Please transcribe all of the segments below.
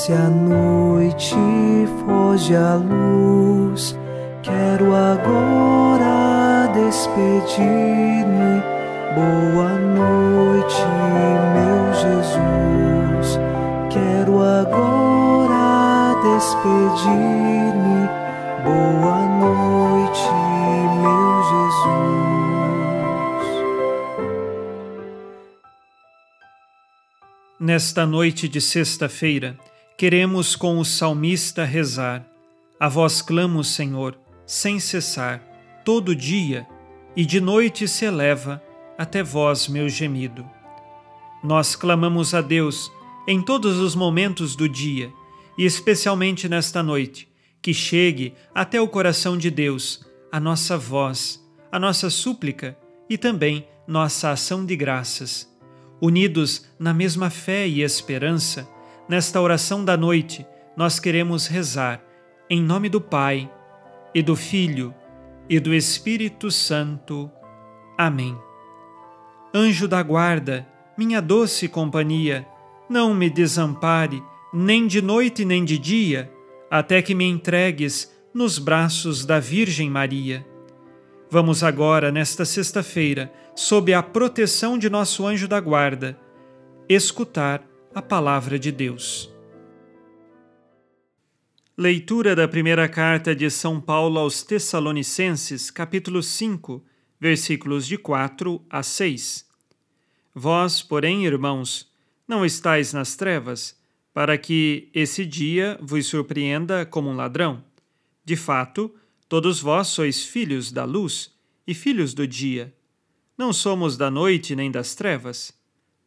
Desce a noite, foge a luz. Quero agora despedir-me. Boa noite, meu Jesus. Quero agora despedir-me. Boa noite, meu Jesus. Nesta noite de sexta-feira, queremos com o salmista rezar. A vós clamo, Senhor, sem cessar, todo dia, e de noite se eleva até vós meu gemido. Nós clamamos a Deus em todos os momentos do dia, e especialmente nesta noite, que chegue até o coração de Deus a nossa voz, a nossa súplica e também nossa ação de graças. Unidos na mesma fé e esperança, nesta oração da noite, nós queremos rezar em nome do Pai, e do Filho, e do Espírito Santo. Amém. Anjo da guarda, minha doce companhia, não me desampare, nem de noite nem de dia, até que me entregues nos braços da Virgem Maria. Vamos agora, nesta sexta-feira, sob a proteção de nosso anjo da guarda, escutar a palavra de Deus. Leitura da primeira carta de São Paulo aos Tessalonicenses, capítulo 5, versículos de 4 a 6. Vós, porém, irmãos, não estáis nas trevas, para que esse dia vos surpreenda como um ladrão. De fato, todos vós sois filhos da luz e filhos do dia. Não somos da noite nem das trevas.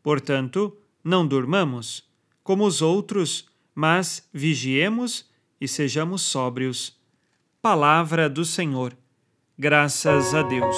Portanto, não durmamos, como os outros, mas vigiemos e sejamos sóbrios. Palavra do Senhor. Graças a Deus.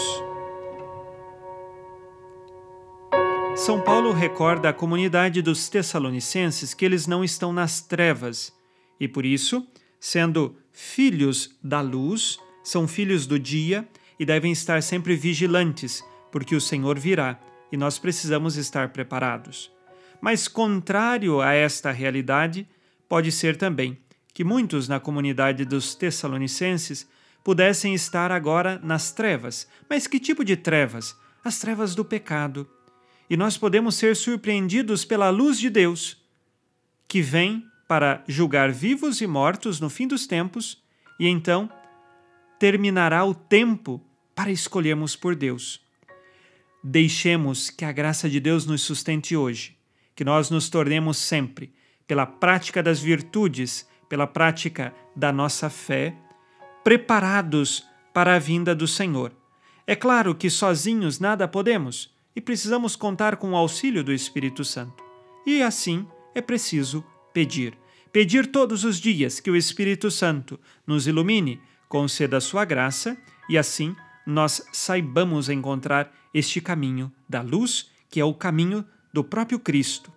São Paulo recorda à comunidade dos Tessalonicenses que eles não estão nas trevas e, por isso, sendo filhos da luz, são filhos do dia e devem estar sempre vigilantes, porque o Senhor virá e nós precisamos estar preparados. Mas, contrário a esta realidade, pode ser também que muitos na comunidade dos Tessalonicenses pudessem estar agora nas trevas. Mas que tipo de trevas? As trevas do pecado e nós podemos ser surpreendidos pela luz de Deus, que vem para julgar vivos e mortos no fim dos tempos, e então terminará o tempo para escolhermos por Deus. Deixemos que a graça de Deus nos sustente hoje, que nós nos tornemos sempre, pela prática das virtudes, pela prática da nossa fé, preparados para a vinda do Senhor. É claro que sozinhos nada podemos e precisamos contar com o auxílio do Espírito Santo. E assim é preciso pedir. Pedir todos os dias que o Espírito Santo nos ilumine, conceda a sua graça e assim nós saibamos encontrar este caminho da luz, que é o caminho do próprio Cristo.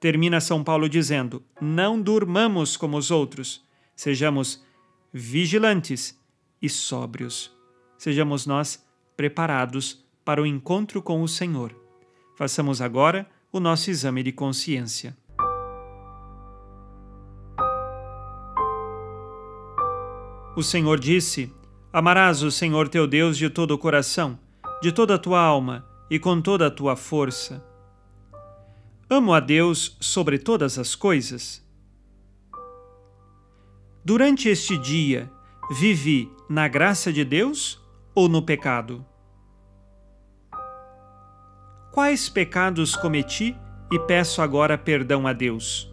Termina São Paulo dizendo: Não durmamos como os outros, sejamos vigilantes e sóbrios. Sejamos nós preparados para o encontro com o Senhor. Façamos agora o nosso exame de consciência. O Senhor disse: Amarás o Senhor teu Deus de todo o coração, de toda a tua alma e com toda a tua força. Amo a Deus sobre todas as coisas. Durante este dia, vivi na graça de Deus ou no pecado? quais pecados cometi e peço agora perdão a Deus.